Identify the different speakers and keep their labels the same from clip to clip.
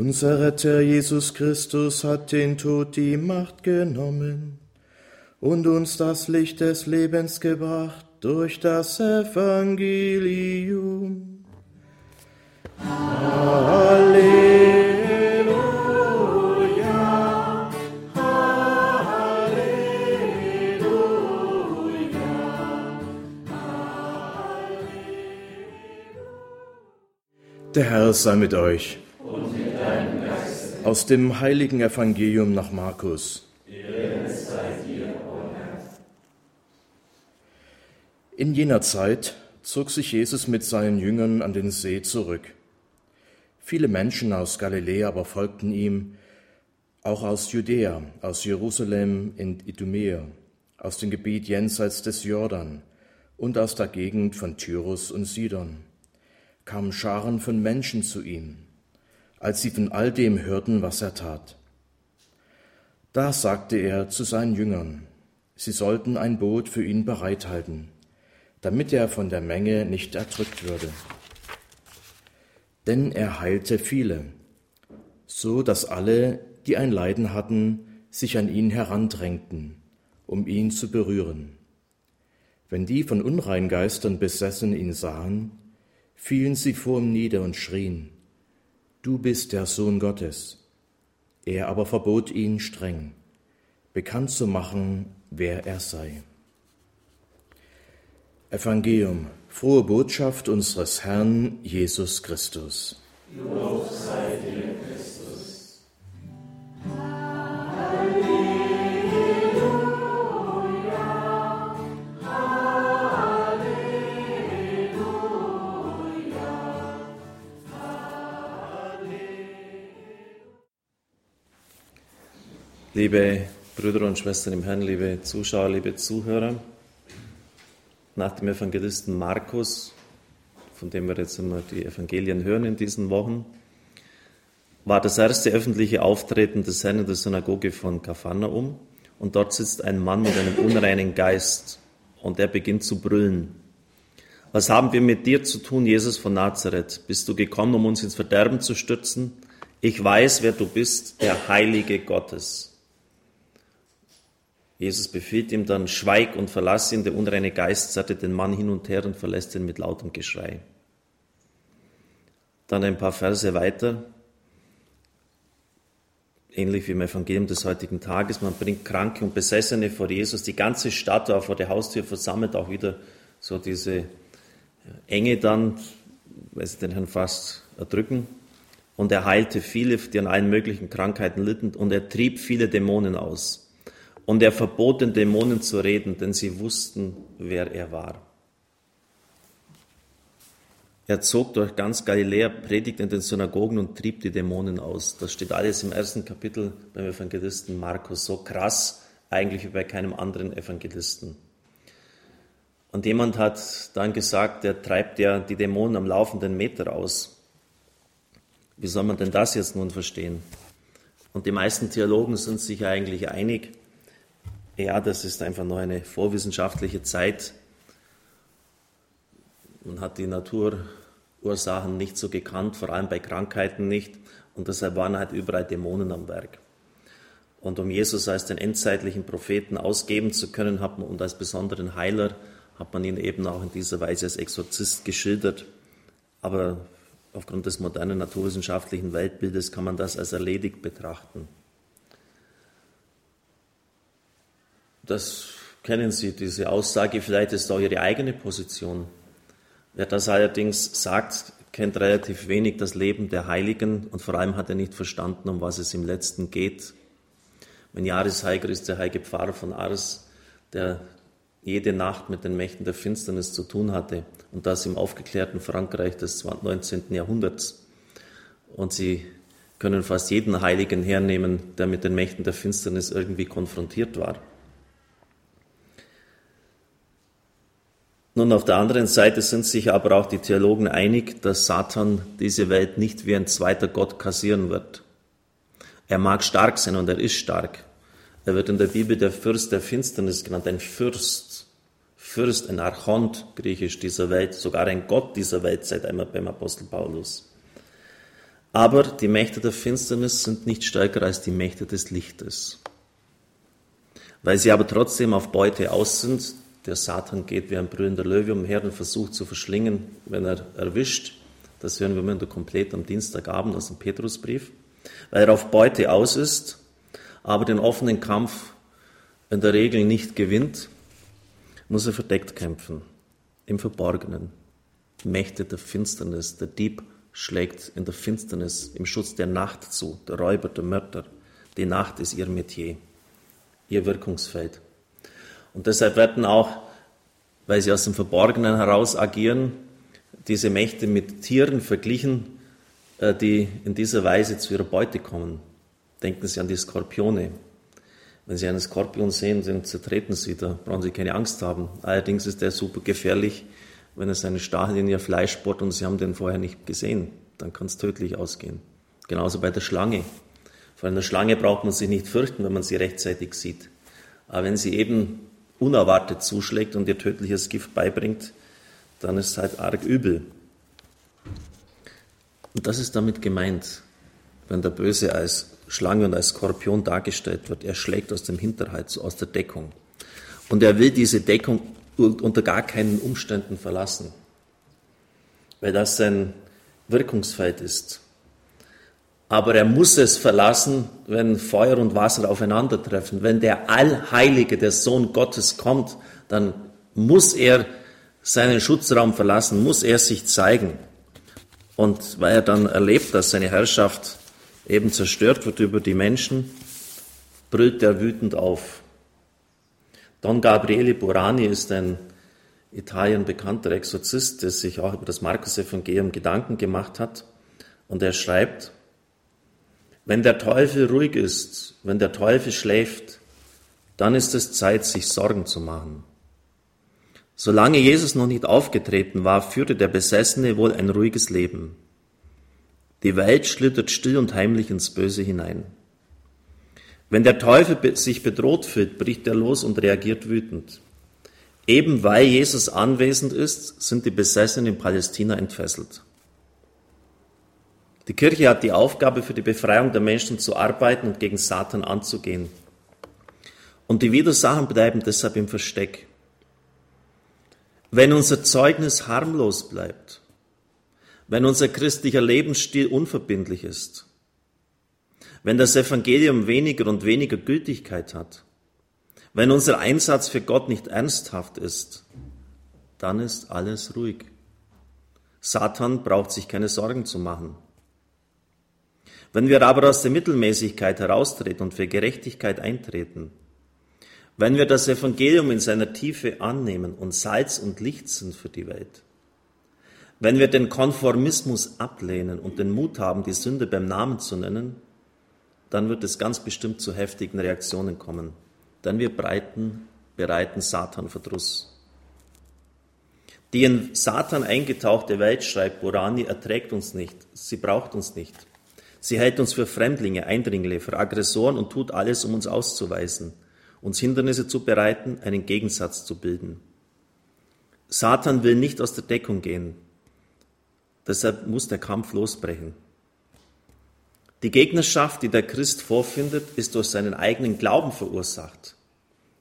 Speaker 1: Unser Retter Jesus Christus hat den Tod die Macht genommen und uns das Licht des Lebens gebracht durch das Evangelium. Halleluja, Halleluja, Der Herr sei mit euch. Und mit deinem Geist. Aus dem heiligen Evangelium nach Markus. In jener Zeit zog sich Jesus mit seinen Jüngern an den See zurück. Viele Menschen aus Galiläa aber folgten ihm, auch aus Judäa, aus Jerusalem in Idumea, aus dem Gebiet jenseits des Jordan und aus der Gegend von Tyrus und Sidon, kamen Scharen von Menschen zu ihm, als sie von all dem hörten, was er tat. Da sagte er zu seinen Jüngern, sie sollten ein Boot für ihn bereithalten damit er von der Menge nicht erdrückt würde. Denn er heilte viele, so dass alle, die ein Leiden hatten, sich an ihn herandrängten, um ihn zu berühren. Wenn die von Unreingeistern besessen ihn sahen, fielen sie vor ihm nieder und schrien, Du bist der Sohn Gottes. Er aber verbot ihn streng, bekannt zu machen, wer er sei. Evangelium, frohe Botschaft unseres Herrn Jesus Christus. Lob
Speaker 2: Liebe Brüder und Schwestern im Herrn, liebe Zuschauer, liebe Zuhörer, nach dem Evangelisten Markus, von dem wir jetzt immer die Evangelien hören in diesen Wochen, war das erste öffentliche Auftreten des Herrn in der Synagoge von Kapharnaum. Und dort sitzt ein Mann mit einem unreinen Geist und er beginnt zu brüllen. Was haben wir mit dir zu tun, Jesus von Nazareth? Bist du gekommen, um uns ins Verderben zu stürzen? Ich weiß, wer du bist, der Heilige Gottes. Jesus befiehlt ihm dann, schweig und verlass ihn. Der unreine Geist zerrte den Mann hin und her und verlässt ihn mit lautem Geschrei. Dann ein paar Verse weiter, ähnlich wie im Evangelium des heutigen Tages. Man bringt Kranke und Besessene vor Jesus. Die ganze Stadt war vor der Haustür versammelt, auch wieder so diese Enge dann, weil sie den Herrn fast erdrücken. Und er heilte viele, die an allen möglichen Krankheiten litten, und er trieb viele Dämonen aus. Und er verbot den Dämonen zu reden, denn sie wussten, wer er war. Er zog durch ganz Galiläa, predigte in den Synagogen und trieb die Dämonen aus. Das steht alles im ersten Kapitel beim Evangelisten Markus. So krass eigentlich wie bei keinem anderen Evangelisten. Und jemand hat dann gesagt, der treibt ja die Dämonen am laufenden Meter aus. Wie soll man denn das jetzt nun verstehen? Und die meisten Theologen sind sich eigentlich einig, ja, das ist einfach nur eine vorwissenschaftliche Zeit. Man hat die Naturursachen nicht so gekannt, vor allem bei Krankheiten nicht. Und deshalb waren halt überall Dämonen am Werk. Und um Jesus als den endzeitlichen Propheten ausgeben zu können hat man, und als besonderen Heiler hat man ihn eben auch in dieser Weise als Exorzist geschildert. Aber aufgrund des modernen naturwissenschaftlichen Weltbildes kann man das als erledigt betrachten. Das kennen Sie, diese Aussage, vielleicht ist auch Ihre eigene Position. Wer das allerdings sagt, kennt relativ wenig das Leben der Heiligen und vor allem hat er nicht verstanden, um was es im Letzten geht. Mein Jahresheiger ist der heilige Pfarrer von Ars, der jede Nacht mit den Mächten der Finsternis zu tun hatte und das im aufgeklärten Frankreich des 19. Jahrhunderts. Und Sie können fast jeden Heiligen hernehmen, der mit den Mächten der Finsternis irgendwie konfrontiert war. Nun, auf der anderen Seite sind sich aber auch die Theologen einig, dass Satan diese Welt nicht wie ein zweiter Gott kassieren wird. Er mag stark sein und er ist stark. Er wird in der Bibel der Fürst der Finsternis genannt, ein Fürst. Fürst, ein Archont, griechisch dieser Welt, sogar ein Gott dieser Welt seit einmal beim Apostel Paulus. Aber die Mächte der Finsternis sind nicht stärker als die Mächte des Lichtes. Weil sie aber trotzdem auf Beute aus sind, der Satan geht wie ein brüllender Löwe umher und versucht zu verschlingen, wenn er erwischt. Das hören wir immer komplett am Dienstagabend aus dem Petrusbrief. Weil er auf Beute aus ist, aber den offenen Kampf in der Regel nicht gewinnt, muss er verdeckt kämpfen, im Verborgenen. Mächte der Finsternis, der Dieb schlägt in der Finsternis, im Schutz der Nacht zu, der Räuber, der Mörder. Die Nacht ist ihr Metier, ihr Wirkungsfeld. Und deshalb werden auch, weil sie aus dem Verborgenen heraus agieren, diese Mächte mit Tieren verglichen, äh, die in dieser Weise zu ihrer Beute kommen. Denken Sie an die Skorpione. Wenn Sie einen Skorpion sehen, dann zertreten Sie, da brauchen Sie keine Angst haben. Allerdings ist der super gefährlich, wenn es einen Stachel in Ihr Fleisch bohrt und Sie haben den vorher nicht gesehen. Dann kann es tödlich ausgehen. Genauso bei der Schlange. Vor einer Schlange braucht man sich nicht fürchten, wenn man sie rechtzeitig sieht. Aber wenn sie eben unerwartet zuschlägt und ihr tödliches Gift beibringt, dann ist es halt arg übel. Und das ist damit gemeint, wenn der Böse als Schlange und als Skorpion dargestellt wird. Er schlägt aus dem Hinterhalt, so aus der Deckung. Und er will diese Deckung unter gar keinen Umständen verlassen, weil das sein Wirkungsfeld ist. Aber er muss es verlassen, wenn Feuer und Wasser aufeinandertreffen. Wenn der Allheilige, der Sohn Gottes kommt, dann muss er seinen Schutzraum verlassen, muss er sich zeigen. Und weil er dann erlebt, dass seine Herrschaft eben zerstört wird über die Menschen, brüllt er wütend auf. Don Gabriele Burani ist ein Italien bekannter Exorzist, der sich auch über das Markus-Evangelium Gedanken gemacht hat. Und er schreibt, wenn der Teufel ruhig ist, wenn der Teufel schläft, dann ist es Zeit, sich Sorgen zu machen. Solange Jesus noch nicht aufgetreten war, führte der Besessene wohl ein ruhiges Leben. Die Welt schlittert still und heimlich ins Böse hinein. Wenn der Teufel sich bedroht fühlt, bricht er los und reagiert wütend. Eben weil Jesus anwesend ist, sind die Besessenen in Palästina entfesselt. Die Kirche hat die Aufgabe, für die Befreiung der Menschen zu arbeiten und gegen Satan anzugehen. Und die Widersacher bleiben deshalb im Versteck. Wenn unser Zeugnis harmlos bleibt, wenn unser christlicher Lebensstil unverbindlich ist, wenn das Evangelium weniger und weniger Gültigkeit hat, wenn unser Einsatz für Gott nicht ernsthaft ist, dann ist alles ruhig. Satan braucht sich keine Sorgen zu machen. Wenn wir aber aus der Mittelmäßigkeit heraustreten und für Gerechtigkeit eintreten, wenn wir das Evangelium in seiner Tiefe annehmen und Salz und Licht sind für die Welt, wenn wir den Konformismus ablehnen und den Mut haben, die Sünde beim Namen zu nennen, dann wird es ganz bestimmt zu heftigen Reaktionen kommen. Denn wir breiten, bereiten Satan Verdruss. Die in Satan eingetauchte Welt, schreibt Borani, erträgt uns nicht. Sie braucht uns nicht. Sie hält uns für Fremdlinge, Eindringlinge, für Aggressoren und tut alles, um uns auszuweisen, uns Hindernisse zu bereiten, einen Gegensatz zu bilden. Satan will nicht aus der Deckung gehen. Deshalb muss der Kampf losbrechen. Die Gegnerschaft, die der Christ vorfindet, ist durch seinen eigenen Glauben verursacht.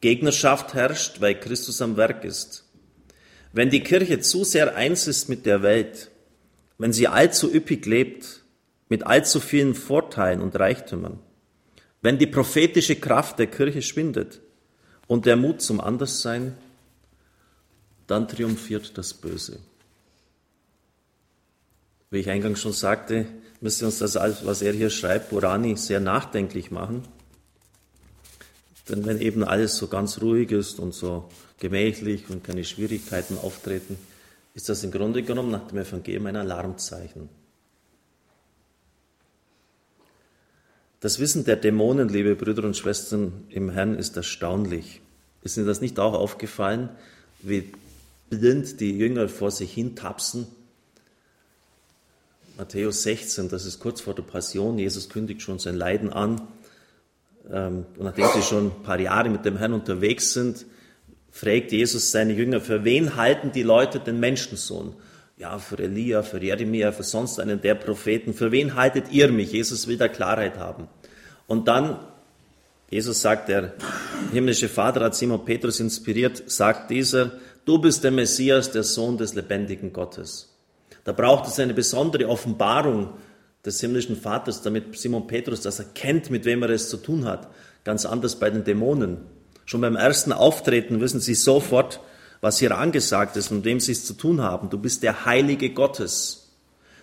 Speaker 2: Gegnerschaft herrscht, weil Christus am Werk ist. Wenn die Kirche zu sehr eins ist mit der Welt, wenn sie allzu üppig lebt, mit allzu vielen Vorteilen und Reichtümern. Wenn die prophetische Kraft der Kirche schwindet und der Mut zum Anderssein, dann triumphiert das Böse. Wie ich eingangs schon sagte, müsste uns das, was er hier schreibt, Burani, sehr nachdenklich machen. Denn wenn eben alles so ganz ruhig ist und so gemächlich und keine Schwierigkeiten auftreten, ist das im Grunde genommen nach dem Evangelium ein Alarmzeichen. Das Wissen der Dämonen, liebe Brüder und Schwestern im Herrn, ist erstaunlich. Ist Ihnen das nicht auch aufgefallen, wie blind die Jünger vor sich hin tapsen? Matthäus 16, das ist kurz vor der Passion. Jesus kündigt schon sein Leiden an. Ähm, und nachdem sie schon ein paar Jahre mit dem Herrn unterwegs sind, fragt Jesus seine Jünger, für wen halten die Leute den Menschensohn? Ja, für Elia, für Jeremia, für sonst einen der Propheten. Für wen haltet ihr mich? Jesus will da Klarheit haben. Und dann, Jesus sagt, der himmlische Vater hat Simon Petrus inspiriert, sagt dieser, du bist der Messias, der Sohn des lebendigen Gottes. Da braucht es eine besondere Offenbarung des himmlischen Vaters, damit Simon Petrus das erkennt, mit wem er es zu tun hat. Ganz anders bei den Dämonen. Schon beim ersten Auftreten wissen sie sofort, was hier angesagt ist und mit wem sie es zu tun haben. Du bist der Heilige Gottes.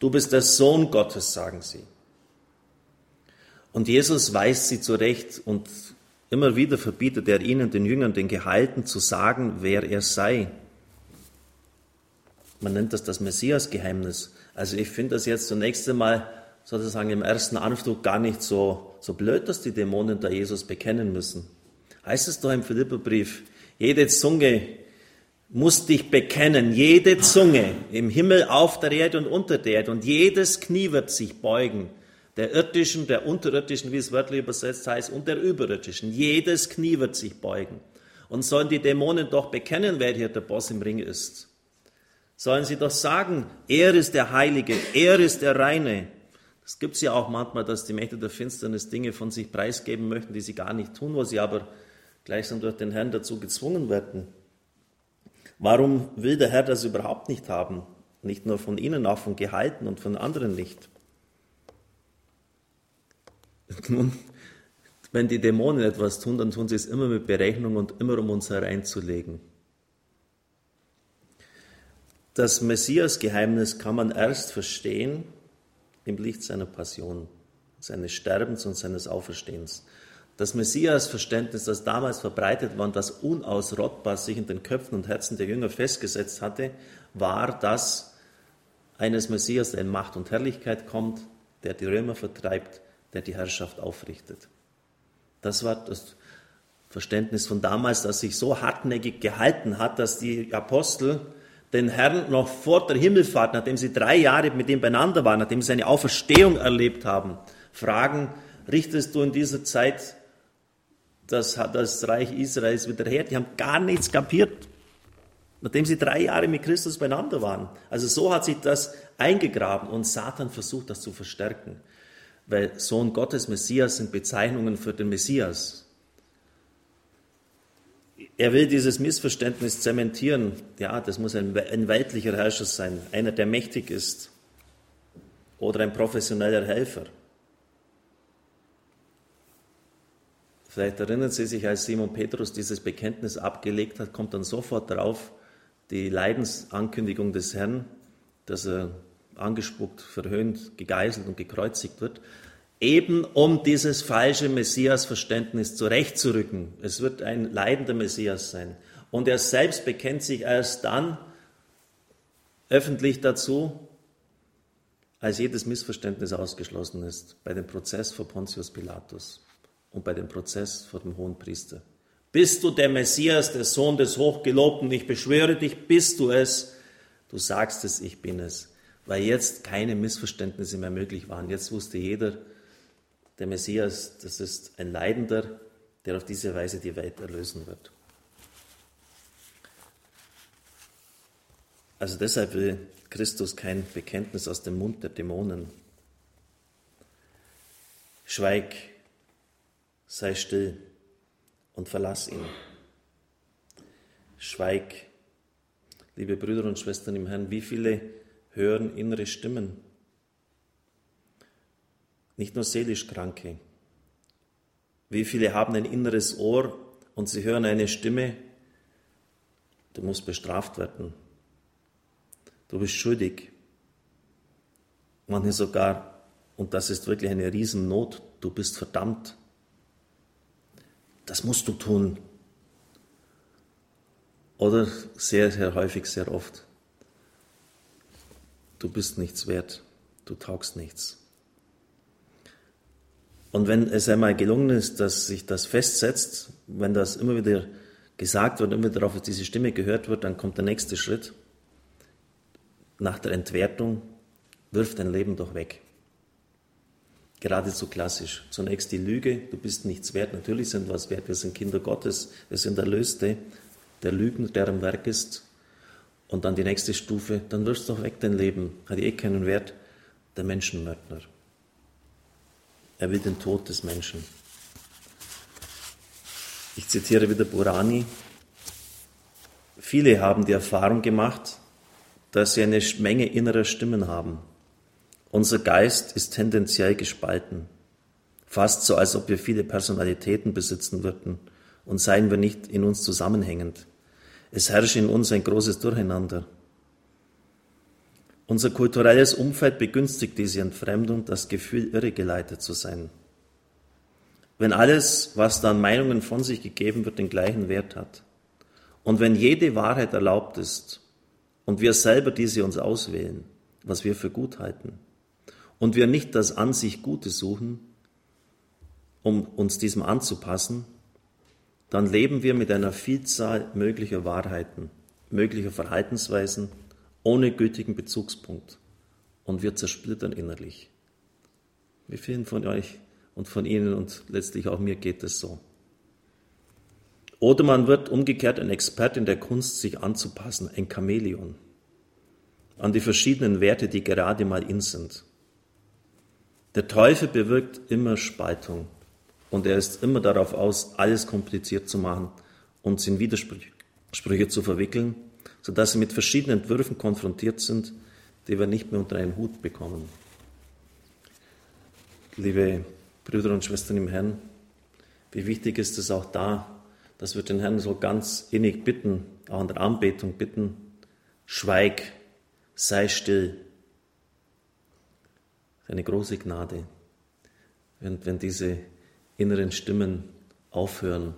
Speaker 2: Du bist der Sohn Gottes, sagen sie. Und Jesus weist sie zurecht und immer wieder verbietet er ihnen, den Jüngern, den Gehalten, zu sagen, wer er sei. Man nennt das das Messias-Geheimnis. Also ich finde das jetzt zunächst einmal sozusagen im ersten Anflug gar nicht so, so blöd, dass die Dämonen da Jesus bekennen müssen. Heißt es doch im Philipperbrief, jede Zunge muss dich bekennen, jede Zunge im Himmel, auf der Erde und unter der Erde und jedes Knie wird sich beugen, der irdischen, der unterirdischen, wie es wörtlich übersetzt heißt, und der überirdischen. Jedes Knie wird sich beugen. Und sollen die Dämonen doch bekennen, wer hier der Boss im Ring ist. Sollen sie doch sagen, er ist der Heilige, er ist der Reine. Es gibt ja auch manchmal, dass die Mächte der Finsternis Dinge von sich preisgeben möchten, die sie gar nicht tun, wo sie aber gleichsam durch den Herrn dazu gezwungen werden. Warum will der Herr das überhaupt nicht haben? Nicht nur von ihnen, auch von Gehalten und von anderen nicht. Nun, wenn die Dämonen etwas tun, dann tun sie es immer mit Berechnung und immer um uns hereinzulegen. Das Messias-Geheimnis kann man erst verstehen im Licht seiner Passion, seines Sterbens und seines Auferstehens. Das Messias-Verständnis, das damals verbreitet war und das unausrottbar sich in den Köpfen und Herzen der Jünger festgesetzt hatte, war das eines Messias, der in Macht und Herrlichkeit kommt, der die Römer vertreibt, der die Herrschaft aufrichtet. Das war das Verständnis von damals, das sich so hartnäckig gehalten hat, dass die Apostel den Herrn noch vor der Himmelfahrt, nachdem sie drei Jahre mit ihm beieinander waren, nachdem sie seine Auferstehung erlebt haben, fragen, richtest du in dieser Zeit das, das Reich Israels wieder her. Die haben gar nichts kapiert, nachdem sie drei Jahre mit Christus beieinander waren. Also so hat sich das eingegraben und Satan versucht, das zu verstärken. Weil Sohn Gottes, Messias sind Bezeichnungen für den Messias. Er will dieses Missverständnis zementieren. Ja, das muss ein, ein weltlicher Herrscher sein, einer, der mächtig ist oder ein professioneller Helfer. Vielleicht erinnern Sie sich, als Simon Petrus dieses Bekenntnis abgelegt hat, kommt dann sofort darauf die Leidensankündigung des Herrn, dass er angespuckt, verhöhnt, gegeißelt und gekreuzigt wird, eben um dieses falsche Messias-Verständnis zurechtzurücken. Es wird ein leidender Messias sein. Und er selbst bekennt sich erst dann öffentlich dazu, als jedes Missverständnis ausgeschlossen ist, bei dem Prozess vor Pontius Pilatus und bei dem Prozess vor dem hohen Priester. Bist du der Messias, der Sohn des Hochgelobten? Ich beschwöre dich, bist du es? Du sagst es, ich bin es. Weil jetzt keine Missverständnisse mehr möglich waren. Jetzt wusste jeder, der Messias, das ist ein Leidender, der auf diese Weise die Welt erlösen wird. Also deshalb will Christus kein Bekenntnis aus dem Mund der Dämonen. Schweig, sei still und verlass ihn. Schweig, liebe Brüder und Schwestern im Herrn, wie viele hören innere Stimmen? Nicht nur seelisch Kranke. Wie viele haben ein inneres Ohr und sie hören eine Stimme, du musst bestraft werden. Du bist schuldig. Manche sogar, und das ist wirklich eine Riesennot, du bist verdammt. Das musst du tun. Oder sehr, sehr häufig, sehr oft. Du bist nichts wert. Du taugst nichts. Und wenn es einmal gelungen ist, dass sich das festsetzt, wenn das immer wieder gesagt wird, immer wieder auf diese Stimme gehört wird, dann kommt der nächste Schritt. Nach der Entwertung wirft dein Leben doch weg geradezu klassisch. Zunächst die Lüge, du bist nichts wert. Natürlich sind wir was wert, wir sind Kinder Gottes, wir sind Erlöste. Der der am Werk ist. Und dann die nächste Stufe, dann wirst du doch weg dein Leben, hat eh keinen Wert, der Menschenmörder. Er will den Tod des Menschen. Ich zitiere wieder Burani. Viele haben die Erfahrung gemacht, dass sie eine Menge innerer Stimmen haben. Unser Geist ist tendenziell gespalten, fast so, als ob wir viele Personalitäten besitzen würden und seien wir nicht in uns zusammenhängend. Es herrscht in uns ein großes Durcheinander. Unser kulturelles Umfeld begünstigt diese Entfremdung, das Gefühl, irregeleitet zu sein. Wenn alles, was da an Meinungen von sich gegeben wird, den gleichen Wert hat und wenn jede Wahrheit erlaubt ist und wir selber diese uns auswählen, was wir für gut halten, und wir nicht das an sich Gute suchen, um uns diesem anzupassen, dann leben wir mit einer Vielzahl möglicher Wahrheiten, möglicher Verhaltensweisen ohne gültigen Bezugspunkt und wir zersplittern innerlich. Wie vielen von euch und von Ihnen und letztlich auch mir geht es so. Oder man wird umgekehrt ein Experte in der Kunst, sich anzupassen, ein Chamäleon an die verschiedenen Werte, die gerade mal in sind. Der Teufel bewirkt immer Spaltung. Und er ist immer darauf aus, alles kompliziert zu machen, uns in Widersprüche zu verwickeln, sodass sie mit verschiedenen Entwürfen konfrontiert sind, die wir nicht mehr unter einen Hut bekommen. Liebe Brüder und Schwestern im Herrn, wie wichtig ist es auch da, dass wir den Herrn so ganz innig bitten, auch in der Anbetung bitten, schweig, sei still. Eine große Gnade, wenn, wenn diese inneren Stimmen aufhören.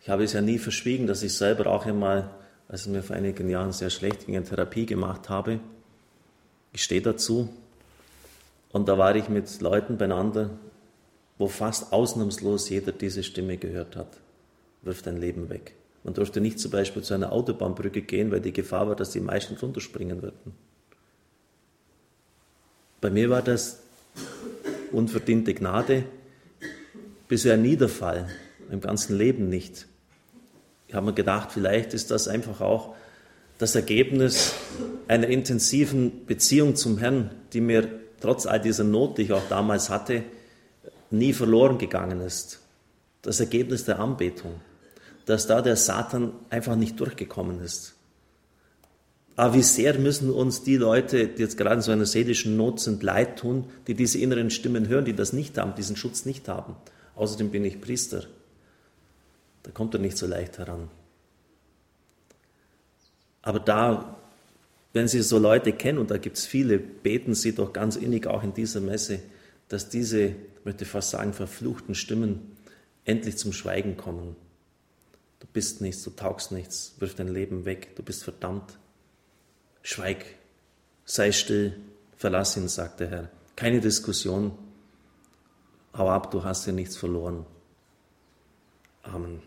Speaker 2: Ich habe es ja nie verschwiegen, dass ich selber auch einmal, als es mir vor einigen Jahren sehr schlecht ging, eine Therapie gemacht habe. Ich stehe dazu. Und da war ich mit Leuten beieinander, wo fast ausnahmslos jeder diese Stimme gehört hat. Wirf dein Leben weg. Man durfte nicht zum Beispiel zu einer Autobahnbrücke gehen, weil die Gefahr war, dass die meisten runterspringen würden. Bei mir war das unverdiente Gnade, bisher nie der im ganzen Leben nicht. Ich habe mir gedacht, vielleicht ist das einfach auch das Ergebnis einer intensiven Beziehung zum Herrn, die mir trotz all dieser Not, die ich auch damals hatte, nie verloren gegangen ist. Das Ergebnis der Anbetung, dass da der Satan einfach nicht durchgekommen ist. Aber wie sehr müssen uns die Leute, die jetzt gerade in so einer seelischen Not sind, leid tun, die diese inneren Stimmen hören, die das nicht haben, diesen Schutz nicht haben. Außerdem bin ich Priester. Da kommt er nicht so leicht heran. Aber da, wenn Sie so Leute kennen, und da gibt es viele, beten Sie doch ganz innig auch in dieser Messe, dass diese, ich möchte fast sagen, verfluchten Stimmen endlich zum Schweigen kommen. Du bist nichts, du taugst nichts, wirf dein Leben weg, du bist verdammt. Schweig, sei still, verlass ihn, sagt der Herr. Keine Diskussion. Hau ab, du hast ja nichts verloren. Amen.